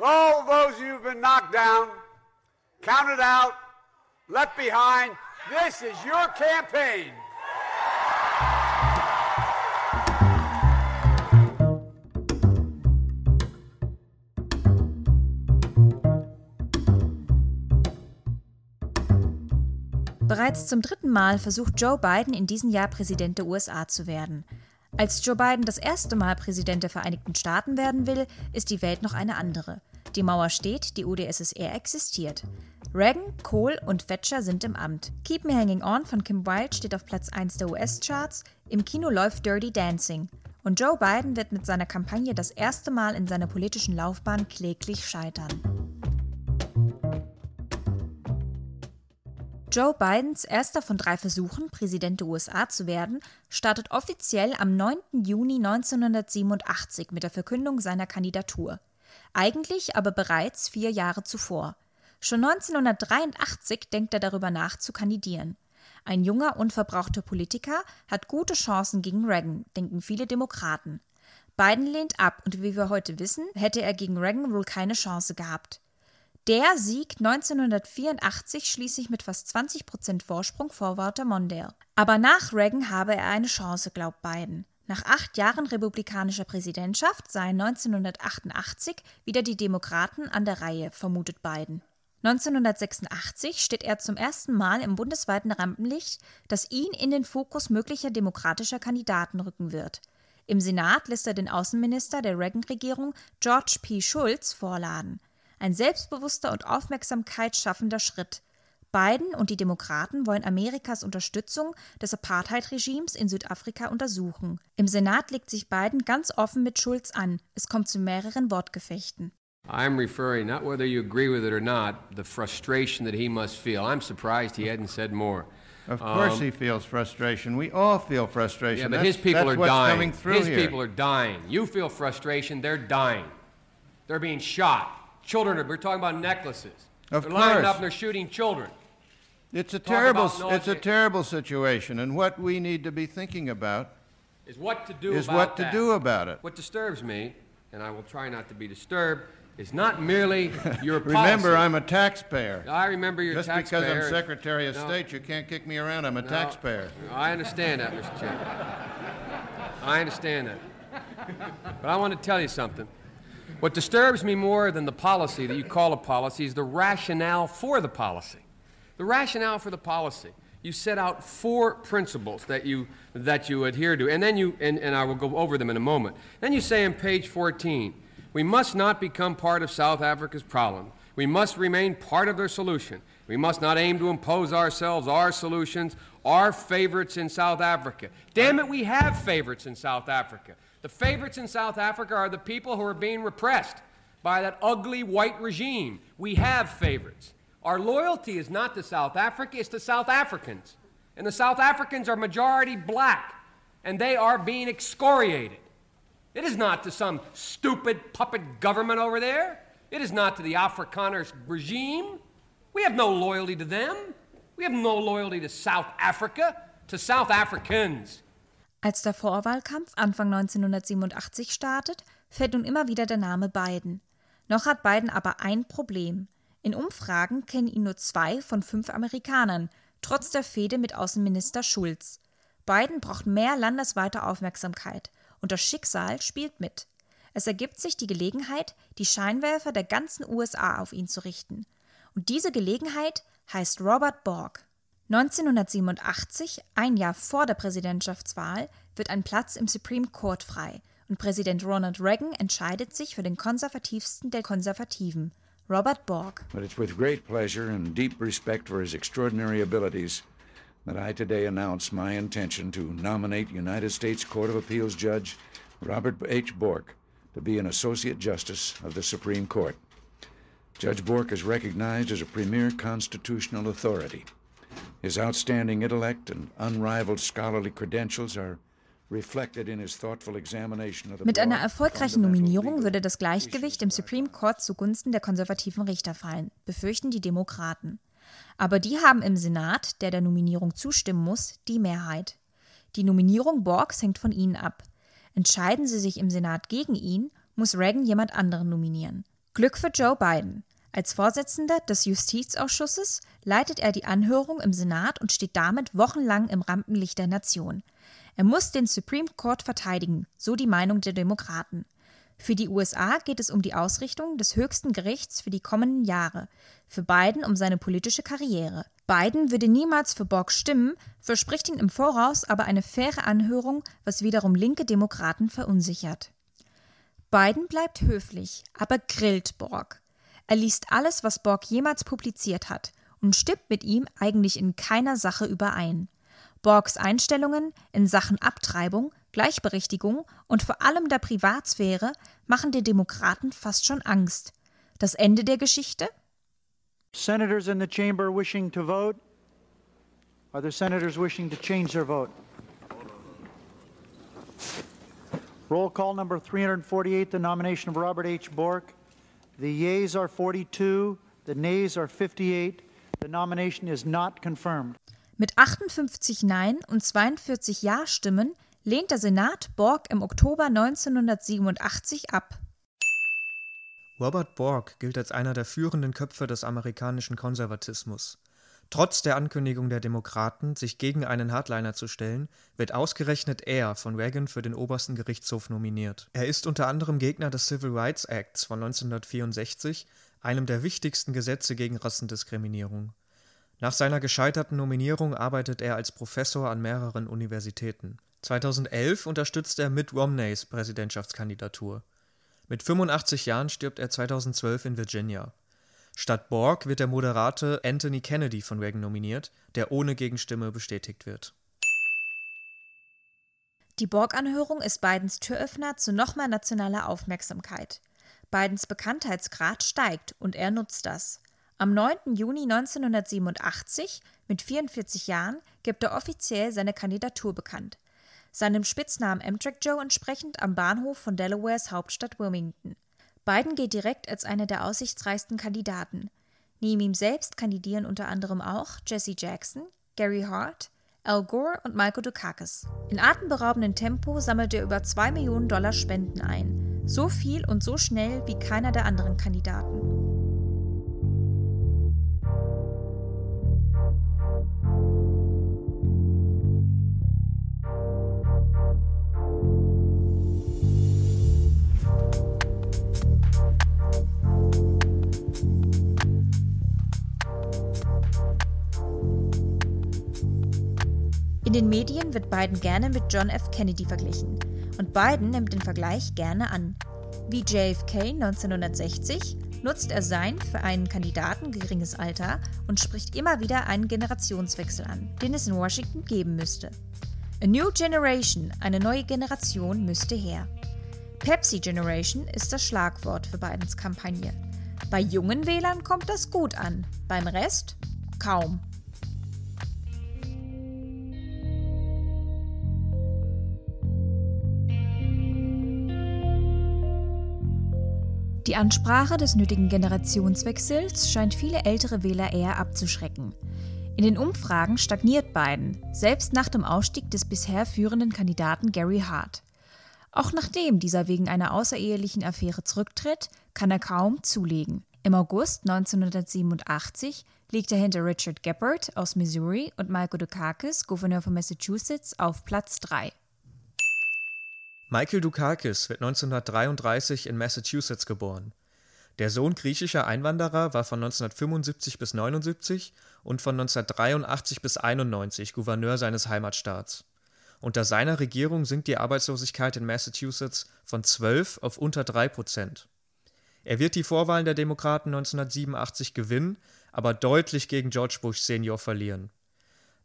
All those who've been knocked down, counted out, left behind, this is your campaign. Bereits zum dritten Mal versucht Joe Biden in diesem Jahr Präsident der USA zu werden. Als Joe Biden das erste Mal Präsident der Vereinigten Staaten werden will, ist die Welt noch eine andere. Die Mauer steht, die UdSSR existiert. Reagan, Kohl und Thatcher sind im Amt. Keep Me Hanging On von Kim Wilde steht auf Platz 1 der US-Charts. Im Kino läuft Dirty Dancing. Und Joe Biden wird mit seiner Kampagne das erste Mal in seiner politischen Laufbahn kläglich scheitern. Joe Bidens erster von drei Versuchen, Präsident der USA zu werden, startet offiziell am 9. Juni 1987 mit der Verkündung seiner Kandidatur. Eigentlich aber bereits vier Jahre zuvor. Schon 1983 denkt er darüber nach, zu kandidieren. Ein junger, unverbrauchter Politiker hat gute Chancen gegen Reagan, denken viele Demokraten. Biden lehnt ab und wie wir heute wissen, hätte er gegen Reagan wohl keine Chance gehabt. Der siegt 1984 schließlich mit fast 20 Prozent Vorsprung vor Walter Mondale. Aber nach Reagan habe er eine Chance, glaubt Biden. Nach acht Jahren republikanischer Präsidentschaft seien 1988 wieder die Demokraten an der Reihe, vermutet Biden. 1986 steht er zum ersten Mal im bundesweiten Rampenlicht, das ihn in den Fokus möglicher demokratischer Kandidaten rücken wird. Im Senat lässt er den Außenminister der Reagan-Regierung George P. Schulz vorladen. Ein selbstbewusster und Aufmerksamkeit schaffender Schritt. Biden und die Demokraten wollen Amerikas Unterstützung des Apartheid-Regimes in Südafrika untersuchen. Im Senat legt sich Biden ganz offen mit Schulz an. Es kommt zu mehreren Wortgefechten. I'm referring, not whether you agree with it or not, the frustration that he must feel. I'm surprised he hadn't said more. Of course um, he feels frustration. We all feel frustration. Yeah, but that's, his people are dying. His here. people are dying. You feel frustration, they're dying. They're being shot. Children are, we're talking about necklaces. Of they're course. lining up and they're shooting children. It's a terrible it's a terrible situation and what we need to be thinking about is what to do is about what that. to do about it. What disturbs me, and I will try not to be disturbed, is not merely your Remember. I'm a taxpayer. I remember your Just taxpayer. because I'm Secretary of No. State, you can't kick me around. I'm a No, taxpayer. I understand that, Mr. Chairman. I understand that. But I want to tell you something. What disturbs me more than the policy that you call a policy is the rationale for the policy. The rationale for the policy. You set out four principles that you, that you adhere to, and then you, and, and I will go over them in a moment. Then you say on page 14, we must not become part of South Africa's problem. We must remain part of their solution. We must not aim to impose ourselves, our solutions, our favorites in South Africa. Damn it, we have favorites in South Africa. The favorites in South Africa are the people who are being repressed by that ugly white regime. We have favorites. Our loyalty is not to South Africa, it's to South Africans. And the South Africans are majority black, and they are being excoriated. It is not to some stupid puppet government over there. It is not to the Afrikaner regime. We have no loyalty to them. We have no loyalty to South Africa, to South Africans. Als der Vorwahlkampf Anfang 1987 startet, fällt nun immer wieder der Name Biden. Noch hat Biden aber ein Problem. In Umfragen kennen ihn nur zwei von fünf Amerikanern, trotz der Fehde mit Außenminister Schulz. Biden braucht mehr landesweite Aufmerksamkeit und das Schicksal spielt mit. Es ergibt sich die Gelegenheit, die Scheinwerfer der ganzen USA auf ihn zu richten. Und diese Gelegenheit heißt Robert Borg. 1987, ein Jahr vor der Präsidentschaftswahl, wird ein Platz im Supreme Court frei und Präsident Ronald Reagan entscheidet sich für den konservativsten der Konservativen, Robert Borg. But it's with great pleasure and deep respect for his extraordinary abilities that I today announce my intention to nominate United States Court of Appeals Judge Robert H. Bork to be an Associate Justice of the Supreme Court. Judge Bork is recognized as a premier constitutional authority. His outstanding intellect and unrivaled scholarly credentials are reflected in his thoughtful examination of the Mit einer erfolgreichen Nominierung würde das Gleichgewicht im Supreme Court zugunsten der konservativen Richter fallen, befürchten die Demokraten. Aber die haben im Senat, der der Nominierung zustimmen muss, die Mehrheit. Die Nominierung Borgs hängt von ihnen ab. Entscheiden sie sich im Senat gegen ihn, muss Reagan jemand anderen nominieren. Glück für Joe Biden. Als Vorsitzender des Justizausschusses leitet er die Anhörung im Senat und steht damit wochenlang im Rampenlicht der Nation. Er muss den Supreme Court verteidigen, so die Meinung der Demokraten. Für die USA geht es um die Ausrichtung des höchsten Gerichts für die kommenden Jahre, für Biden um seine politische Karriere. Biden würde niemals für Borg stimmen, verspricht ihn im Voraus aber eine faire Anhörung, was wiederum linke Demokraten verunsichert. Biden bleibt höflich, aber grillt Borg. Er liest alles, was Borg jemals publiziert hat und stimmt mit ihm eigentlich in keiner Sache überein. Borgs Einstellungen in Sachen Abtreibung, Gleichberechtigung und vor allem der Privatsphäre machen den Demokraten fast schon Angst. Das Ende der Geschichte? Senators in the chamber wishing to vote? Are there senators wishing to change their vote? Roll call number 348, the nomination of Robert H. Bork. The yeas are 42, the nays are 58. The nomination is not confirmed. Mit 58 Nein und 42 Ja-Stimmen lehnt der Senat Borg im Oktober 1987 ab. Robert Borg gilt als einer der führenden Köpfe des amerikanischen Konservatismus. Trotz der Ankündigung der Demokraten, sich gegen einen Hardliner zu stellen, wird ausgerechnet er von Reagan für den obersten Gerichtshof nominiert. Er ist unter anderem Gegner des Civil Rights Acts von 1964, einem der wichtigsten Gesetze gegen Rassendiskriminierung. Nach seiner gescheiterten Nominierung arbeitet er als Professor an mehreren Universitäten. 2011 unterstützt er Mitt Romneys Präsidentschaftskandidatur. Mit 85 Jahren stirbt er 2012 in Virginia. Statt Borg wird der Moderate Anthony Kennedy von Reagan nominiert, der ohne Gegenstimme bestätigt wird. Die Borg-Anhörung ist Bidens Türöffner zu noch mehr nationaler Aufmerksamkeit. Bidens Bekanntheitsgrad steigt und er nutzt das. Am 9. Juni 1987, mit 44 Jahren, gibt er offiziell seine Kandidatur bekannt. Seinem Spitznamen Amtrak Joe entsprechend am Bahnhof von Delawares Hauptstadt Wilmington. Biden geht direkt als einer der aussichtsreichsten Kandidaten. Neben ihm selbst kandidieren unter anderem auch Jesse Jackson, Gary Hart, Al Gore und Michael Dukakis. In atemberaubendem Tempo sammelt er über 2 Millionen Dollar Spenden ein. So viel und so schnell wie keiner der anderen Kandidaten. In den Medien wird Biden gerne mit John F. Kennedy verglichen. Und Biden nimmt den Vergleich gerne an. Wie JFK 1960 nutzt er sein für einen Kandidaten geringes Alter und spricht immer wieder einen Generationswechsel an, den es in Washington geben müsste. A New Generation, eine neue Generation, müsste her. Pepsi Generation ist das Schlagwort für Bidens Kampagne. Bei jungen Wählern kommt das gut an, beim Rest kaum. Die Ansprache des nötigen Generationswechsels scheint viele ältere Wähler eher abzuschrecken. In den Umfragen stagniert Biden, selbst nach dem Ausstieg des bisher führenden Kandidaten Gary Hart. Auch nachdem dieser wegen einer außerehelichen Affäre zurücktritt, kann er kaum zulegen. Im August 1987 liegt er hinter Richard Gephardt aus Missouri und Michael Dukakis, Gouverneur von Massachusetts, auf Platz 3. Michael Dukakis wird 1933 in Massachusetts geboren. Der Sohn griechischer Einwanderer war von 1975 bis 79 und von 1983 bis 91 Gouverneur seines Heimatstaats. Unter seiner Regierung sinkt die Arbeitslosigkeit in Massachusetts von 12 auf unter 3 Prozent. Er wird die Vorwahlen der Demokraten 1987 gewinnen, aber deutlich gegen George Bush Senior verlieren.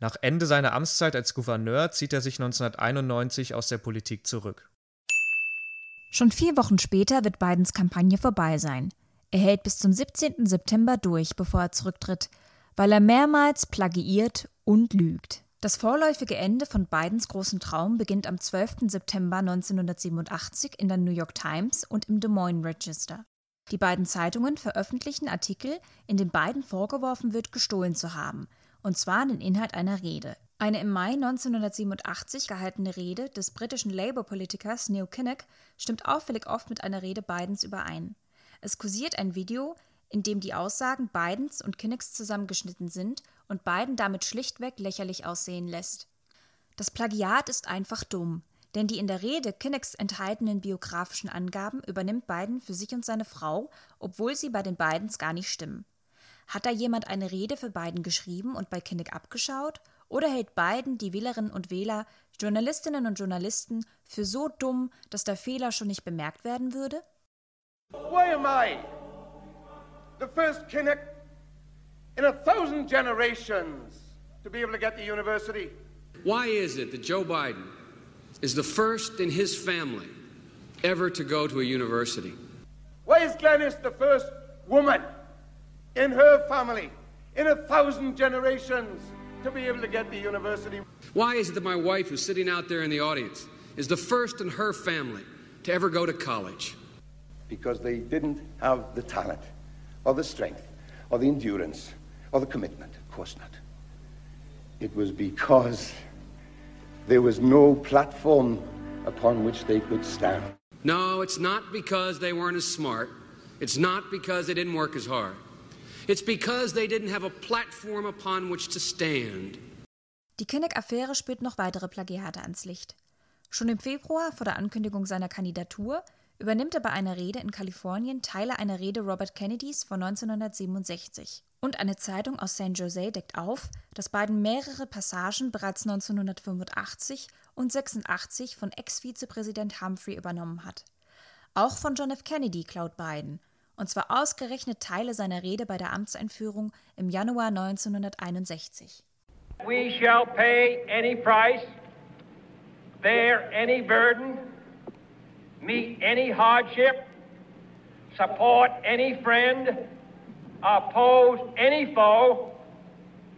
Nach Ende seiner Amtszeit als Gouverneur zieht er sich 1991 aus der Politik zurück. Schon vier Wochen später wird Bidens Kampagne vorbei sein. Er hält bis zum 17. September durch, bevor er zurücktritt, weil er mehrmals plagiiert und lügt. Das vorläufige Ende von Bidens großen Traum beginnt am 12. September 1987 in der New York Times und im Des Moines Register. Die beiden Zeitungen veröffentlichen Artikel, in denen Biden vorgeworfen wird, gestohlen zu haben und zwar den Inhalt einer Rede. Eine im Mai 1987 gehaltene Rede des britischen Labour-Politikers Neil Kinnock stimmt auffällig oft mit einer Rede Bidens überein. Es kursiert ein Video, in dem die Aussagen Bidens und Kinnecks zusammengeschnitten sind und Biden damit schlichtweg lächerlich aussehen lässt. Das Plagiat ist einfach dumm, denn die in der Rede Kinnecks enthaltenen biografischen Angaben übernimmt Biden für sich und seine Frau, obwohl sie bei den Bidens gar nicht stimmen. Hat da jemand eine Rede für Biden geschrieben und bei Kinnick abgeschaut? Oder hält Biden die Wählerinnen und Wähler, Journalistinnen und Journalisten für so dumm, dass der Fehler schon nicht bemerkt werden würde? Why am I the first Kinnick in a thousand generations to be able to get to university? Why is it that Joe Biden is the first in his family ever to go to a university? Why is Glenys the first woman in her family in a thousand generations to be able to get the university? Why is it that my wife, who's sitting out there in the audience, is the first in her family to ever go to college? Because they didn't have the talent, or the strength, or the endurance, or the commitment. Of course not. It was because there was no platform upon which they could stand. No, it's not because they weren't as smart. It's not because they didn't work as hard. It's because they didn't have a platform upon which to stand. Die Kinnock-Affäre spürt noch weitere Plagiate ans Licht. Schon im Februar vor der Ankündigung seiner Kandidatur übernimmt er bei einer Rede in Kalifornien Teile einer Rede Robert Kennedys von 1967. Und eine Zeitung aus San Jose deckt auf, dass Biden mehrere Passagen bereits 1985 und 86 von Ex-Vizepräsident Humphrey übernommen hat. Auch von John F. Kennedy klaut Biden, und zwar ausgerechnet Teile seiner Rede bei der Amtseinführung im Januar 1961. We shall pay any price, bear any burden, meet any hardship, support any friend, oppose any foe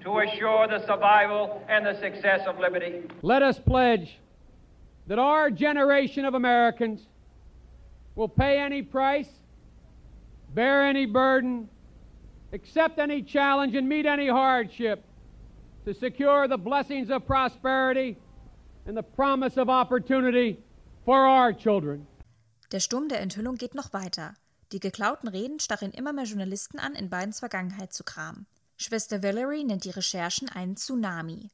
to assure the survival and the success of liberty. Let us pledge that our generation of Americans will pay any price, bear any burden, accept any challenge, and meet any hardship to secure the blessings of prosperity and the promise of opportunity for our children. Der Sturm der Enthüllung geht noch weiter. Die geklauten Reden stacheln immer mehr Journalisten an, in Bidens Vergangenheit zu kramen. Schwester Valerie nennt die Recherchen einen Tsunami.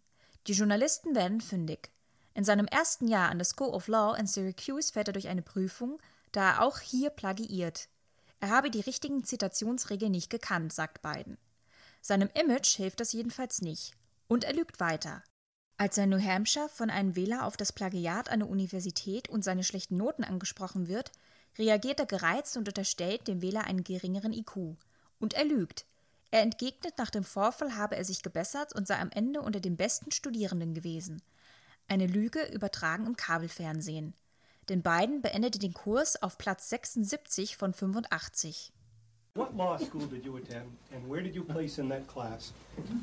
Die Journalisten werden fündig. In seinem ersten Jahr an der School of Law in Syracuse fällt er durch eine Prüfung, da er auch hier plagiiert. Er habe die richtigen Zitationsregeln nicht gekannt, sagt Biden. Seinem Image hilft das jedenfalls nicht. Und er lügt weiter. Als er New Hampshire von einem Wähler auf das Plagiat an der Universität und seine schlechten Noten angesprochen wird, reagiert er gereizt und unterstellt dem Wähler einen geringeren IQ. Und er lügt. Er entgegnet, nach dem Vorfall habe er sich gebessert und sei am Ende unter den besten Studierenden gewesen. Eine Lüge übertragen im Kabelfernsehen. Denn Biden beendete den Kurs auf Platz 76 von 85. What law school did you attend, and where did you place in that class?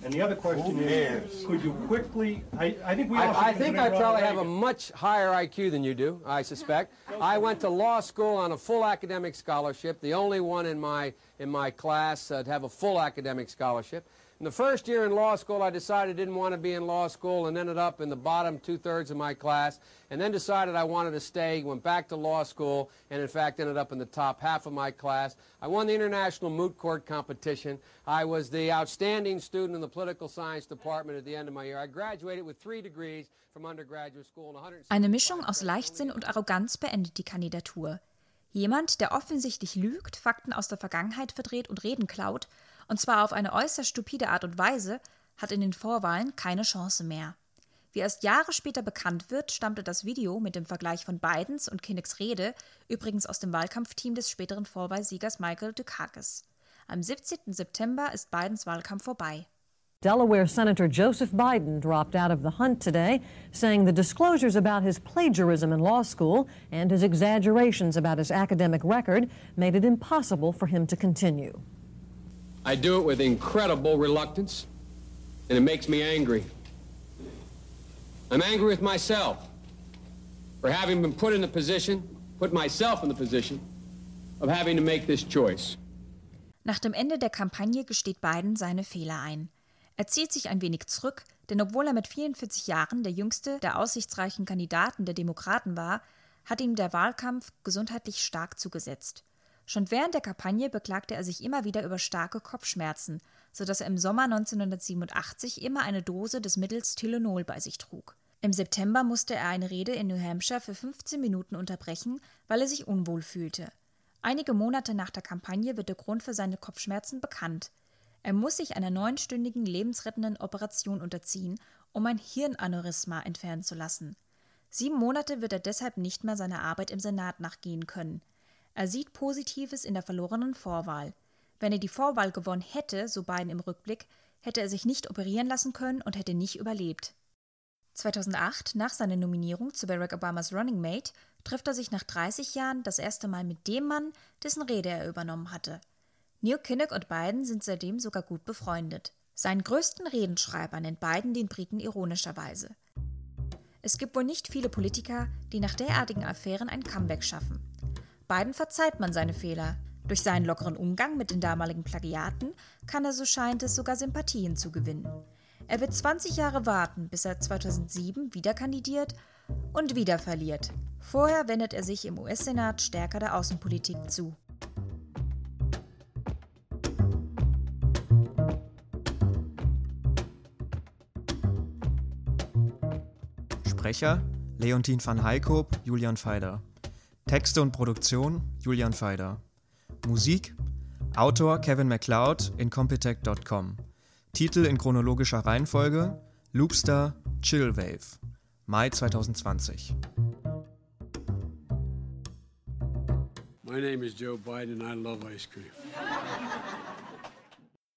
And the other question is, could you quickly? I, I think we. Also I, I think I probably have a much higher IQ than you do. I suspect. I went to law school on a full academic scholarship, the only one in my in my class uh, to have a full academic scholarship. In the first year in law school, I decided I didn't want to be in law school and ended up in the bottom two-thirds of my class, and then decided I wanted to stay, went back to law school, and in fact ended up in the top half of my class. I won the International Moot Court competition. I was the outstanding student in the political science department at the end of my year. I graduated with three degrees from undergraduate school. Eine Mischung aus Leichtsinn und Arroganz beendet die Kandidatur. Jemand, der offensichtlich lügt, Fakten aus der Vergangenheit verdreht und Reden klaut, und zwar auf eine äußerst stupide Art und Weise, hat in den Vorwahlen keine Chance mehr. Wie erst Jahre später bekannt wird, stammte das Video mit dem Vergleich von Bidens und Kinnecks Rede übrigens aus dem Wahlkampfteam des späteren Vorwahlsiegers Michael Dukakis. Am 17. September ist Bidens Wahlkampf vorbei. Delaware Senator Joseph Biden dropped out of the hunt today, saying the disclosures about his plagiarism in law school and his exaggerations about his academic record made it impossible for him to continue. I do it with incredible reluctance, and it makes me angry. I'm angry with myself for having been put in the position, put myself in the position, of having to make this choice. Nach dem Ende der Kampagne gesteht Biden seine Fehler ein. Er zieht sich ein wenig zurück, denn obwohl er mit 44 Jahren der jüngste der aussichtsreichen Kandidaten der Demokraten war, hat ihm der Wahlkampf gesundheitlich stark zugesetzt. Schon während der Kampagne beklagte er sich immer wieder über starke Kopfschmerzen, sodass er im Sommer 1987 immer eine Dose des Mittels Tylenol bei sich trug. Im September musste er eine Rede in New Hampshire für 15 Minuten unterbrechen, weil er sich unwohl fühlte. Einige Monate nach der Kampagne wird der Grund für seine Kopfschmerzen bekannt. Er muss sich einer neunstündigen lebensrettenden Operation unterziehen, um ein Hirnaneurysma entfernen zu lassen. Sieben Monate wird er deshalb nicht mehr seiner Arbeit im Senat nachgehen können. Er sieht Positives in der verlorenen Vorwahl. Wenn er die Vorwahl gewonnen hätte, so Biden im Rückblick, hätte er sich nicht operieren lassen können und hätte nicht überlebt. 2008, nach seiner Nominierung zu Barack Obamas Running Mate, trifft er sich nach 30 Jahren das erste Mal mit dem Mann, dessen Rede er übernommen hatte. Neil Kinnock und Biden sind seitdem sogar gut befreundet. Seinen größten Redenschreiber nennt Biden den Briten ironischerweise. Es gibt wohl nicht viele Politiker, die nach derartigen Affären ein Comeback schaffen. Biden verzeiht man seine Fehler, durch seinen lockeren Umgang mit den damaligen Plagiaten kann er, so scheint es, sogar Sympathien zugewinnen. Er wird 20 Jahre warten, bis er 2007 wieder kandidiert und wieder verliert. Vorher wendet er sich im US-Senat stärker der Außenpolitik zu. Sprecher Leontin van Heikoop, Julian Feider. Texte und Produktion Julian Feider. Musik Autor Kevin MacLeod in Compitech.com. Titel in chronologischer Reihenfolge Loopstar Chillwave. Mai 2020. My name is Joe Biden I love ice cream.